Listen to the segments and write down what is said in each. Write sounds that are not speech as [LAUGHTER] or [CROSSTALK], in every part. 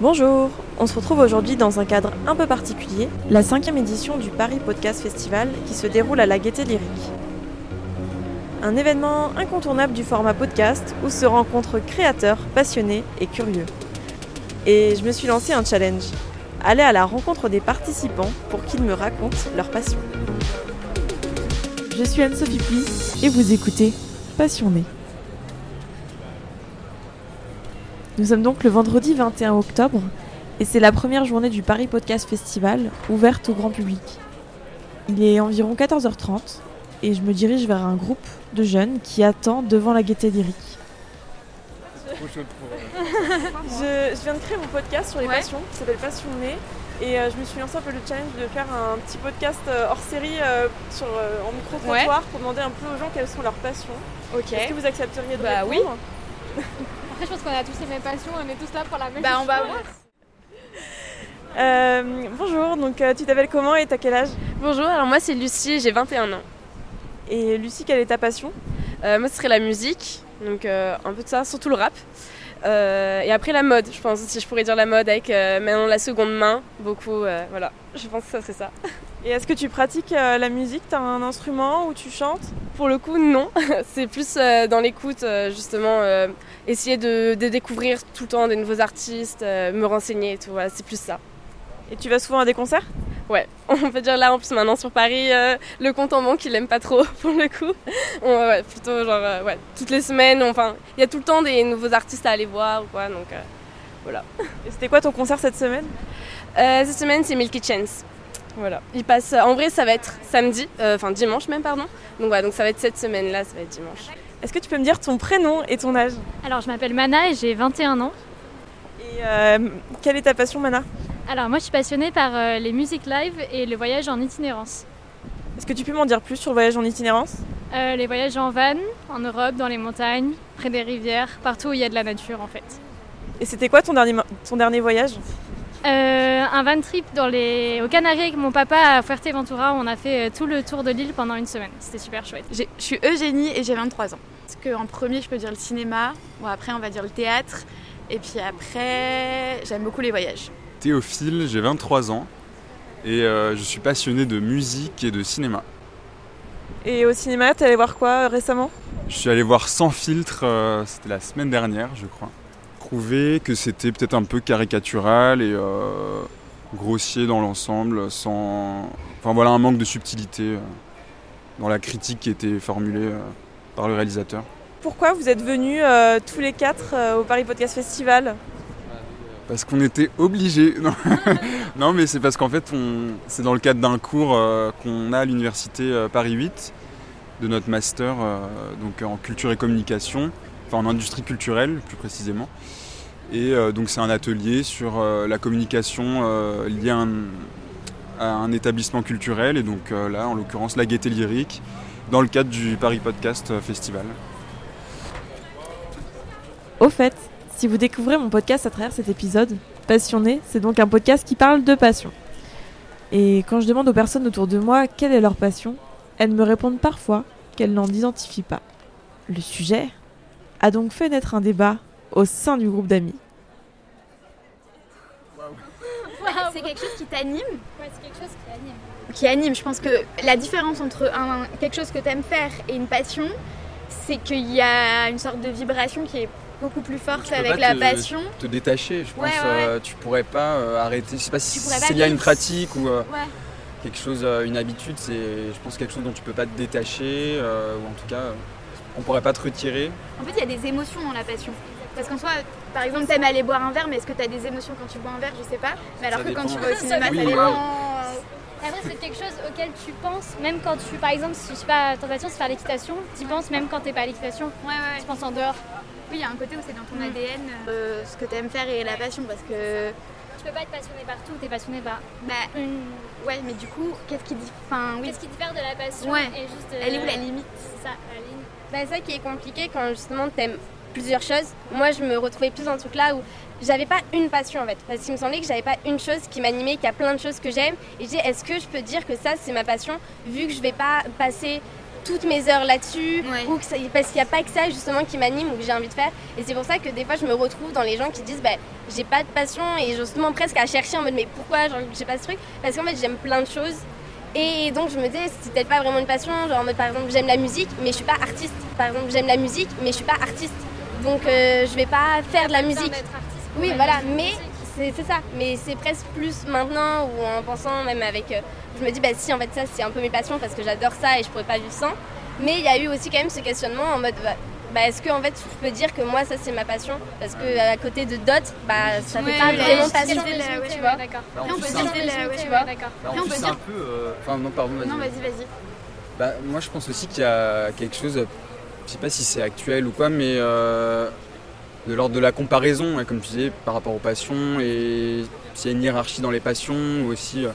Bonjour, on se retrouve aujourd'hui dans un cadre un peu particulier, la cinquième édition du Paris Podcast Festival qui se déroule à la Gaîté Lyrique. Un événement incontournable du format podcast où se rencontrent créateurs, passionnés et curieux. Et je me suis lancé un challenge, aller à la rencontre des participants pour qu'ils me racontent leur passion. Je suis Anne-Sophie Pli et vous écoutez Passionné. Nous sommes donc le vendredi 21 octobre et c'est la première journée du Paris Podcast Festival ouverte au grand public. Il est environ 14h30 et je me dirige vers un groupe de jeunes qui attend devant la gaieté lyrique. Je, je viens de créer mon podcast sur les Ouais. passions, qui s'appelle Passionné. Et euh, je me suis lancé un peu le challenge de faire un petit podcast euh, hors série euh, sur, euh, en micro-trottoir pour demander un peu aux gens quelles sont leurs passions. Ok. Est-ce que vous accepteriez de Bah répondre? [LAUGHS] Après, je pense qu'on a tous les mêmes passions, on est tous là pour la même Bah, on va voir. Euh, Bonjour, donc euh, tu t'appelles comment et t'as quel âge? Bonjour, alors moi c'est Lucie, j'ai 21 ans. Et Lucie, quelle est ta passion? Euh, moi ce serait la musique, donc euh, un peu de ça, surtout le rap. Euh, et après la mode, je pense aussi, je pourrais dire la mode avec euh, maintenant la seconde main, beaucoup, euh, voilà, je pense que ça serait ça. [LAUGHS] Et est-ce que tu pratiques euh, la musique? T'as un instrument ou tu chantes? Pour le coup, non, [LAUGHS] c'est plus euh, dans l'écoute, euh, justement, essayer de, de découvrir tout le temps des nouveaux artistes, me renseigner et tout, voilà, c'est plus ça. Et tu vas souvent à des concerts? [LAUGHS] On peut dire là en plus maintenant sur Paris, le compte en banque il aime pas trop [LAUGHS] pour le coup. On, ouais, plutôt genre ouais, toutes les semaines, enfin il y a tout le temps des nouveaux artistes à aller voir ou quoi donc euh, Et c'était quoi ton concert cette semaine? Cette semaine, c'est Milky Chance. Voilà. Il passe. En vrai, ça va être samedi, euh, enfin dimanche même, pardon. Donc voilà, donc ça va être cette semaine-là, ça va être dimanche. Est-ce que tu peux me dire ton prénom et ton âge? Alors, je m'appelle Mana et j'ai 21 ans. Et euh, quelle est ta passion, Mana? Alors, moi, je suis passionnée par euh, les musiques live et le voyage en itinérance. Est-ce que tu peux m'en dire plus sur le voyage en itinérance? Euh, les voyages en van, en Europe, dans les montagnes, près des rivières, partout où il y a de la nature, en fait. Et c'était quoi ton dernier, ton dernier voyage? Euh, un van trip dans les... aux Canaries avec mon papa à Fuerteventura. On a fait euh, tout le tour de l'île pendant une semaine. C'était super chouette. Je suis Eugénie et j'ai 23 ans. Parce qu'en premier, je peux dire le cinéma. Bon, après, on va dire le théâtre. Et puis après, j'aime beaucoup les voyages. Théophile, j'ai 23 ans et euh, je suis passionné de musique et de cinéma. Et au cinéma, t'es allé voir quoi euh, récemment? Je suis allé voir Sans filtre, euh, c'était la semaine dernière, je crois. Trouvé que c'était peut-être un peu caricatural et euh, grossier dans l'ensemble, sans. Enfin voilà, un manque de subtilité euh, dans la critique qui était formulée euh, par le réalisateur. Pourquoi vous êtes venus euh, tous les quatre euh, au Paris Podcast Festival? Parce qu'on était obligés. [LAUGHS] Non, Non, mais c'est parce qu'en fait, on... c'est dans le cadre d'un cours euh, qu'on a à l'université Paris 8, de notre master donc en culture et communication, enfin en industrie culturelle plus précisément. Et euh, donc c'est un atelier sur euh, la communication euh, liée à un, à un établissement culturel, et donc là, en l'occurrence, la Gaieté Lyrique, dans le cadre du Paris Podcast Festival. Au fait, si vous découvrez mon podcast à travers cet épisode, Passionné, c'est donc un podcast qui parle de passion. Et quand je demande aux personnes autour de moi quelle est leur passion, elles me répondent parfois qu'elles n'en identifient pas. Le sujet a donc fait naître un débat au sein du groupe d'amis. C'est quelque chose qui t'anime Ouais, c'est quelque chose qui anime. Qui anime. Je pense que la différence entre un, quelque chose que t'aimes faire et une passion, c'est qu'il y a une sorte de vibration qui est beaucoup plus forte avec pas la te- passion. te détacher. Je pense Ouais, ouais, euh, tu pourrais pas euh, arrêter. Je sais pas si c'est lié à une pratique ou euh, Ouais. quelque chose, euh, une habitude. C'est, je pense, quelque chose dont tu peux pas te détacher euh, ou en tout cas, euh, on pourrait pas te retirer. En fait, il y a des émotions dans la passion. Parce qu'en soi, par exemple, t'aimes aller boire un verre, mais est-ce que t'as des émotions quand tu bois un verre? Je sais pas. Mais alors Ça que quand tu vas au Ça cinéma, Oui, ouais. Après, c'est quelque chose auquel tu penses, même quand tu, par exemple, si je sais pas, ta passion c'est faire l'équitation, tu penses même quand t'es pas à l'équitation, Ouais, ouais, tu penses en dehors. Oui, il y a un côté où c'est dans ton Mm. ADN euh, ce que t'aimes faire et la passion. Parce que, peux pas être passionné partout, t'es passionné par bah, une. ouais, mais du coup, qu'est-ce qui dit. Enfin, oui. Qu'est-ce qui diffère de la passion Ouais. et juste. euh, Elle est où la limite? C'est ça, la ligne. Bah, c'est ça qui est compliqué quand justement t'aimes plusieurs choses. Moi je me retrouvais plus dans le truc là où j'avais pas une passion en fait. Parce qu'il me semblait que j'avais pas une chose qui m'animait, qu'il y a plein de choses que j'aime. Et j'ai est-ce que je peux dire que ça c'est ma passion vu que je vais pas passer toutes mes heures là-dessus, Ouais. ou que ça- parce qu'il n'y a pas que ça justement qui m'anime ou que j'ai envie de faire. Et c'est pour ça que des fois je me retrouve dans les gens qui disent bah, j'ai pas de passion et justement presque à chercher en mode mais pourquoi genre, j'ai pas ce truc? Parce qu'en fait j'aime plein de choses. Et donc je me disais c'est peut-être pas vraiment une passion, genre en mode par exemple j'aime la musique mais je suis pas artiste. Par exemple j'aime la musique mais je suis pas artiste. Donc euh, je vais pas faire de la musique. Oui, voilà, mais c'est ça. Mais c'est presque plus maintenant ou en pensant même avec. euh, je me dis, bah si, en fait, ça, c'est un peu mes passions parce que j'adore ça et je pourrais pas vivre sans. Mais il y a eu aussi quand même ce questionnement en mode, bah, bah, est-ce que en fait, je peux dire que moi, ça, c'est ma passion? Parce que à côté de Dot, bah, ça fait Ouais, pas vraiment ouais, passion. la- ouais, tu vois D'accord. On peut dire on peut dire- un peu. euh, Enfin, non, pardon, vas-y. Non, vas-y, vas-y. Bah, moi, je pense aussi qu'il y a quelque chose, je sais pas si c'est actuel ou quoi, mais euh, de l'ordre de la comparaison, ouais, comme tu disais, par rapport aux passions, et s'il y a une hiérarchie dans les passions, ou aussi euh,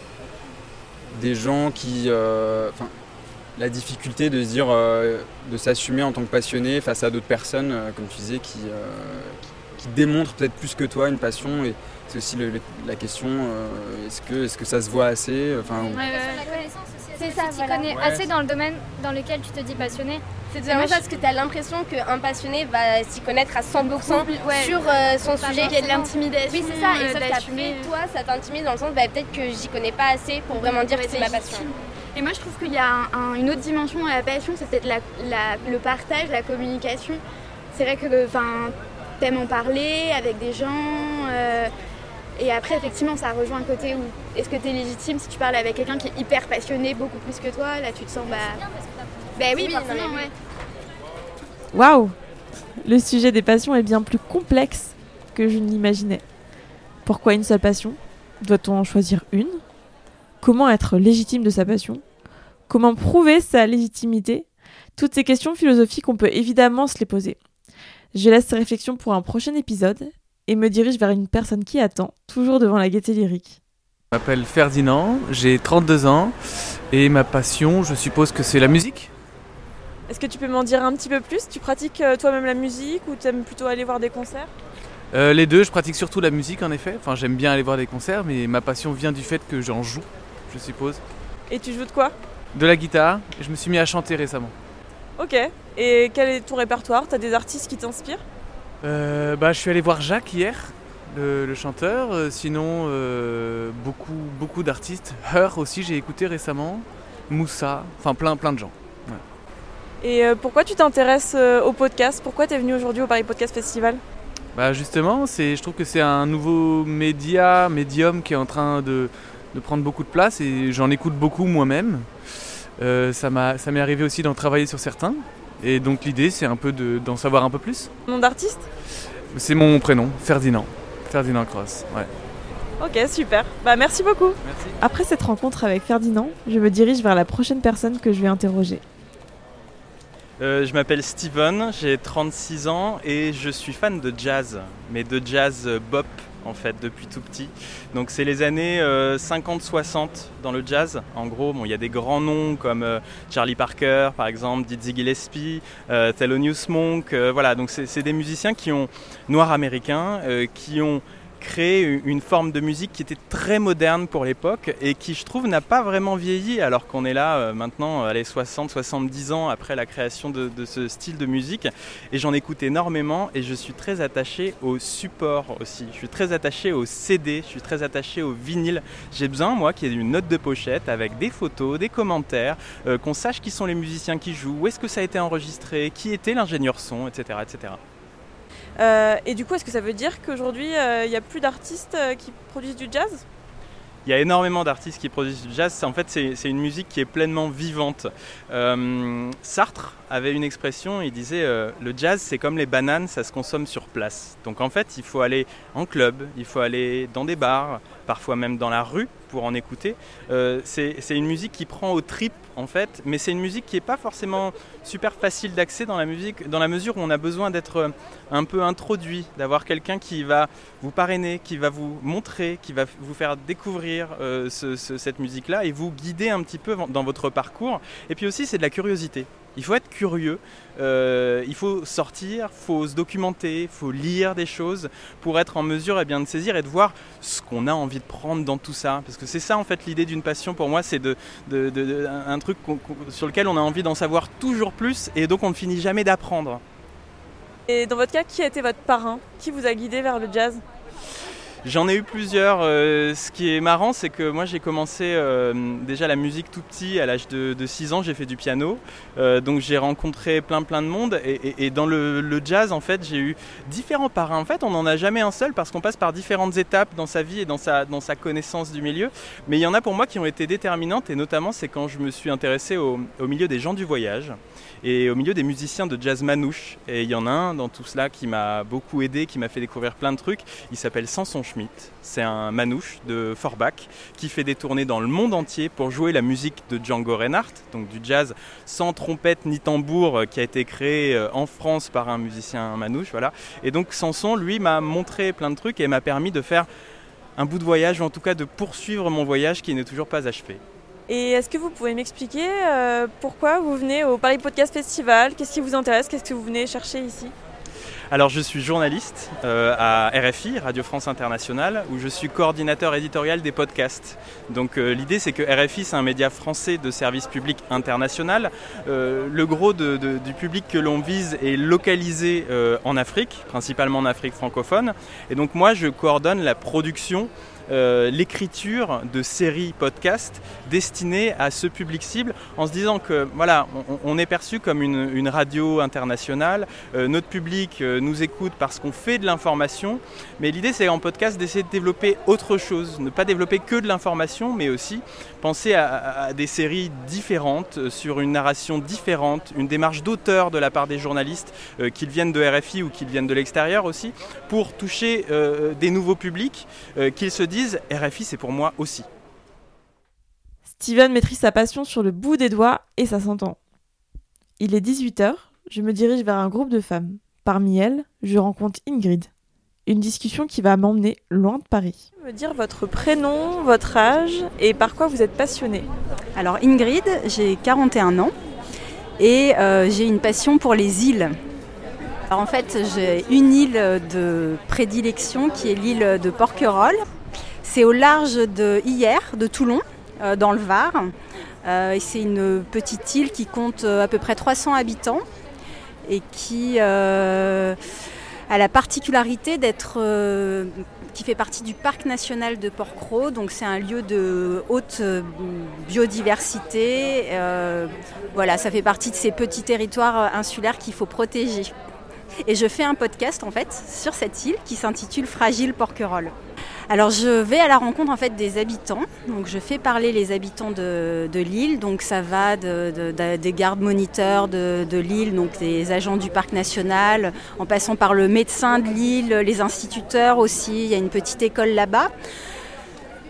des gens qui. euh, la difficulté de se dire, euh, de s'assumer en tant que passionné face à d'autres personnes, comme tu disais, qui, qui démontrent peut-être plus que toi une passion, et c'est aussi le- le- la question, euh, est-ce que, est-ce que ça se voit assez enfin, Ouais, aussi. C'est ça, que tu voilà. connais Ouais. assez dans le domaine dans lequel tu te dis passionné C'est vraiment parce que tu as l'impression qu'un passionné va s'y connaître à 100% Ouais. sur euh, son sujet. Il y a de l'intimidation. Oui, c'est ça. Et euh, sauf qu'après, toi, ça t'intimide dans le sens, bah, peut-être que j'y connais pas assez pour vraiment dire que c'est ma passion. Et moi, je trouve qu'il y a un- un- une autre dimension à la passion, c'est peut-être la- la- le partage, la communication. C'est vrai que enfin, t'aimes en parler avec des gens. euh, et après, effectivement, ça rejoint un côté où est-ce que tu es légitime si tu parles avec quelqu'un qui est hyper passionné, beaucoup plus que toi Là, tu te sens. Bah, bah oui, Oui, forcément, non, ouais. Waouh Le sujet des passions est bien plus complexe que je ne l'imaginais. Pourquoi une seule passion? Doit-on en choisir une? Comment être légitime de sa passion? Comment prouver sa légitimité? Toutes ces questions philosophiques, on peut évidemment se les poser. Je laisse ces réflexions pour un prochain épisode et me dirige vers une personne qui attend, toujours devant la gaieté lyrique. Je m'appelle Ferdinand, j'ai 32 ans et ma passion, je suppose que c'est la musique. Est-ce que tu peux m'en dire un petit peu plus? Tu pratiques euh, toi-même la musique ou t'aimes plutôt aller voir des concerts? Euh, les deux, je pratique surtout la musique en effet. Enfin, j'aime bien aller voir des concerts, mais ma passion vient du fait que j'en joue, je suppose. Et tu joues de quoi? De la guitare, et je me suis mis à chanter récemment. Ok. Et quel est ton répertoire? T'as des artistes qui t'inspirent? Euh, bah, je suis allé voir Jacques hier, le, le chanteur. Euh, sinon, euh, beaucoup, beaucoup d'artistes. Heur aussi, j'ai écouté récemment. Moussa, enfin plein, plein de gens. Et euh, pourquoi tu t'intéresses au podcast? Pourquoi t'es venu aujourd'hui au Paris Podcast Festival? Bah justement, je trouve que c'est un nouveau média, médium qui est en train de, de prendre beaucoup de place et j'en écoute beaucoup moi-même. Euh, ça, m'a, ça m'est arrivé aussi d'en travailler sur certains. Et donc l'idée, c'est un peu de, d'en savoir un peu plus. Nom d'artiste C'est mon prénom, Ferdinand. Ferdinand Cross, ouais. Ok, super. Bah merci beaucoup. Merci. Après cette rencontre avec Ferdinand, je me dirige vers la prochaine personne que je vais interroger. Euh, je m'appelle Steven, j'ai 36 ans et je suis fan de jazz, mais de jazz bop en fait depuis tout petit. Donc c'est les années euh, 50-60 dans le jazz. En gros, il y a des grands noms comme euh, Charlie Parker par exemple, Dizzy Gillespie, euh, Thelonious Monk. euh, voilà, donc c'est des musiciens qui ont noirs américains euh, qui ont créé une forme de musique qui était très moderne pour l'époque et qui je trouve n'a pas vraiment vieilli alors qu'on est là euh, maintenant euh, les 60-70 ans après la création de, ce style de musique. Et j'en écoute énormément et je suis très attaché au support aussi. Je suis très attaché au CD je suis très attaché au vinyle. J'ai besoin moi qu'il y ait une note de pochette avec des photos des commentaires euh, qu'on sache qui sont les musiciens qui jouent où est-ce que ça a été enregistré qui était l'ingénieur son etc etc Euh, et du coup, est-ce que ça veut dire qu'aujourd'hui, il n'y a plus d'artistes euh, qui produisent du jazz? Il y a énormément d'artistes qui produisent du jazz. En fait, c'est une musique qui est pleinement vivante. Euh, Sartre avait une expression, il disait euh, le jazz, c'est comme les bananes, ça se consomme sur place. Donc en fait, il faut aller en club, il faut aller dans des bars, parfois même dans la rue pour en écouter. Euh, c'est une musique qui prend aux tripes en fait, mais c'est une musique qui n'est pas forcément super facile d'accès dans la musique, dans la mesure où on a besoin d'être un peu introduit, d'avoir quelqu'un qui va vous parrainer, qui va vous montrer, qui va vous faire découvrir euh, ce- ce- cette musique-là et vous guider un petit peu dans votre parcours. Et puis aussi, c'est de la curiosité. Il faut être curieux, euh, il faut sortir, il faut se documenter, il faut lire des choses pour être en mesure eh bien, de saisir et de voir ce qu'on a envie de prendre dans tout ça. Parce que c'est ça en fait l'idée d'une passion pour moi, c'est de, un truc sur lequel on a envie d'en savoir toujours plus et donc on ne finit jamais d'apprendre. Et dans votre cas, qui a été votre parrain? Qui vous a guidé vers le jazz? J'en ai eu plusieurs. Euh, ce qui est marrant, c'est que moi j'ai commencé euh, déjà la musique tout petit, à l'âge de, 6 ans, j'ai fait du piano. Euh, donc j'ai rencontré plein plein de monde. Et, dans le, jazz, en fait, j'ai eu différents parrains. En fait, on n'en a jamais un seul parce qu'on passe par différentes étapes dans sa vie et dans sa, dans sa connaissance du milieu. Mais il y en a pour moi qui ont été déterminantes. Et notamment, c'est quand je me suis intéressé au, au milieu des gens du voyage et au milieu des musiciens de jazz manouche. Et il y en a un dans tout cela qui m'a beaucoup aidé, qui m'a fait découvrir plein de trucs. Il s'appelle Samson Schmidt. C'est un manouche de Forbach qui fait des tournées dans le monde entier pour jouer la musique de Django Reinhardt, donc du jazz sans trompette ni tambour euh, qui a été créé euh, en France par un musicien manouche. Voilà. Et donc Samson, lui, m'a montré plein de trucs et m'a permis de faire un bout de voyage, ou en tout cas de poursuivre mon voyage qui n'est toujours pas achevé. Et est-ce que vous pouvez m'expliquer euh, pourquoi vous venez au Paris Podcast Festival? Qu'est-ce qui vous intéresse? Qu'est-ce que vous venez chercher ici? Alors je suis journaliste euh, à RFI, Radio France Internationale, où je suis coordinateur éditorial des podcasts. Donc euh, l'idée c'est que RFI c'est un média français de service public international. le gros du public que l'on vise est localisé en Afrique, principalement en Afrique francophone. Et donc moi je coordonne la production euh, l'écriture de séries podcast destinées à ce public cible en se disant que voilà, on, est perçu comme une, radio internationale, euh, notre public euh, nous écoute parce qu'on fait de l'information, mais l'idée c'est en podcast d'essayer de développer autre chose, ne pas développer que de l'information, mais aussi penser à, des séries différentes, sur une narration différente, une démarche d'auteur de la part des journalistes, qu'ils viennent de RFI ou qu'ils viennent de l'extérieur aussi, pour toucher des nouveaux publics, qu'ils se disent RFI c'est pour moi aussi. Steven maîtrise sa passion sur le bout des doigts et ça s'entend. Il est 18h, je me dirige vers un groupe de femmes. Parmi elles, je rencontre Ingrid. Une discussion qui va m'emmener loin de Paris. Me dire votre prénom, votre âge et par quoi vous êtes passionnée? Alors Ingrid, j'ai 41 ans et euh, j'ai une passion pour les îles. Alors en fait, j'ai une île de prédilection qui est l'île de Porquerolles. C'est au large de Hier, de Toulon, euh, dans le Var. Euh, c'est une petite île qui compte euh, à peu près 300 habitants et qui a la particularité d'être qui fait partie du parc national de Porquerolles. Donc c'est un lieu de haute biodiversité. voilà, ça fait partie de ces petits territoires insulaires qu'il faut protéger. Et je fais un podcast en fait sur cette île qui s'intitule Fragile Porquerolles. Alors je vais à la rencontre en fait des habitants. Donc je fais parler les habitants de, l'île. Donc ça va des gardes moniteurs de, l'île, donc des agents du parc national, en passant par le médecin de l'île, les instituteurs aussi. Il y a une petite école là-bas.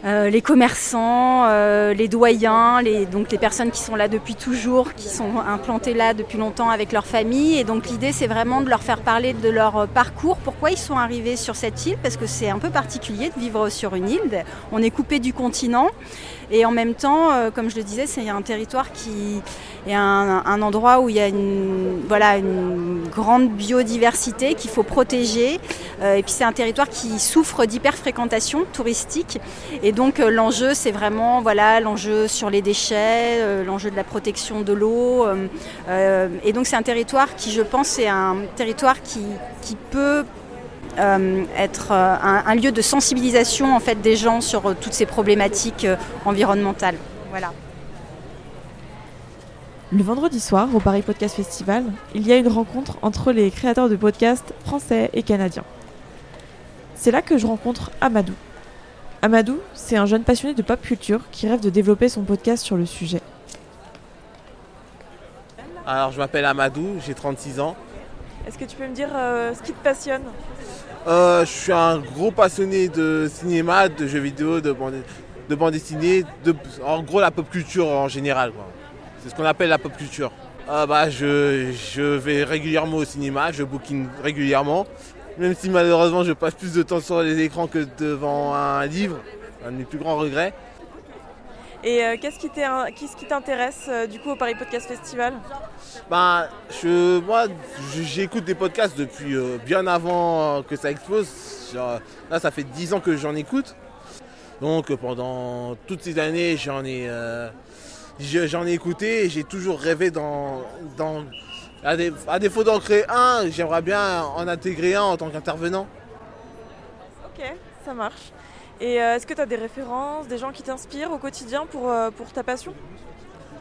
Euh, les commerçants, euh, les doyens, les, donc les personnes qui sont là depuis toujours, qui sont implantées là depuis longtemps avec leur famille. Et donc l'idée, c'est vraiment de leur faire parler de leur parcours, pourquoi ils sont arrivés sur cette île, parce que c'est un peu particulier de vivre sur une île. On est coupé du continent. Et en même temps, euh, comme je le disais, c'est un territoire qui est un, endroit où il y a une, grande biodiversité qu'il faut protéger. et puis c'est un territoire qui souffre d'hyperfréquentation touristique. Donc euh, l'enjeu, c'est vraiment voilà l'enjeu sur les déchets, euh, l'enjeu de la protection de l'eau. Euh, et donc c'est un territoire qui, je pense, est un territoire qui, qui peut être un, lieu de sensibilisation en fait des gens sur toutes ces problématiques environnementales. Voilà. Le vendredi soir, au Paris Podcast Festival, il y a une rencontre entre les créateurs de podcasts français et canadiens. C'est là que je rencontre Amadou, Amadou, c'est un jeune passionné de pop culture qui rêve de développer son podcast sur le sujet. Alors, je m'appelle Amadou, j'ai 36 ans. Est-ce que tu peux me dire euh, ce qui te passionne? Euh, Je suis un gros passionné de cinéma, de jeux vidéo, de bande, de bande dessinée, de, en gros la pop culture en général. C'est ce qu'on appelle la pop culture. Euh, bah, je, je, vais régulièrement au cinéma, je bookine régulièrement. Même si malheureusement je passe plus de temps sur les écrans que devant un livre, un de mes plus grands regrets. Et euh, qu'est-ce qui t'intéresse euh, du coup au Paris Podcast Festival? Ben, je, moi, j'écoute des podcasts depuis euh, bien avant que ça explose. Genre, là, ça fait 10 ans que j'en écoute. Donc, pendant toutes ces années, j'en ai, je- j'en ai écouté et j'ai toujours rêvé dans. À, dé- à défaut d'en créer un, j'aimerais bien en intégrer un en tant qu'intervenant. Ok, ça marche. Et euh, est-ce que tu as des références, des gens qui t'inspirent au quotidien pour, euh, pour ta passion?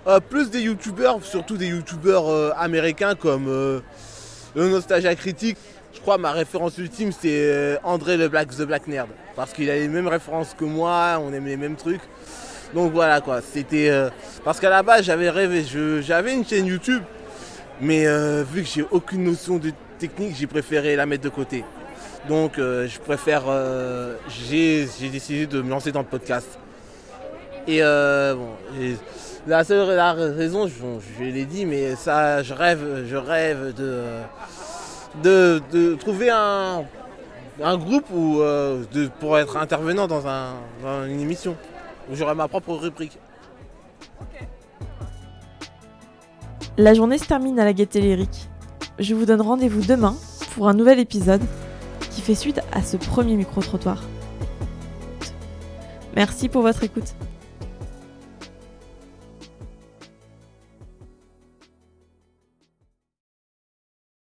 Euh, plus des youtubeurs, surtout des youtubeurs américains comme le Nostalgia Critique. Je crois ma référence ultime c'est André le Black The Black Nerd. Parce qu'il a les mêmes références que moi, on aime les mêmes trucs. Donc voilà quoi, c'était. parce qu'à la base j'avais rêvé, j'avais une chaîne YouTube, mais euh, vu que j'ai aucune notion de technique, j'ai préféré la mettre de côté. Donc euh, je préfère. euh, j'ai décidé de me lancer dans le podcast. Et la seule la raison, je, l'ai dit, mais ça, je rêve, je rêve de, de, trouver un, un groupe de, pour être intervenant dans, un, dans une émission où j'aurai ma propre rubrique. La journée se termine à la Gaieté Lyrique. Je vous donne rendez-vous demain pour un nouvel épisode qui fait suite à ce premier micro-trottoir. Merci pour votre écoute.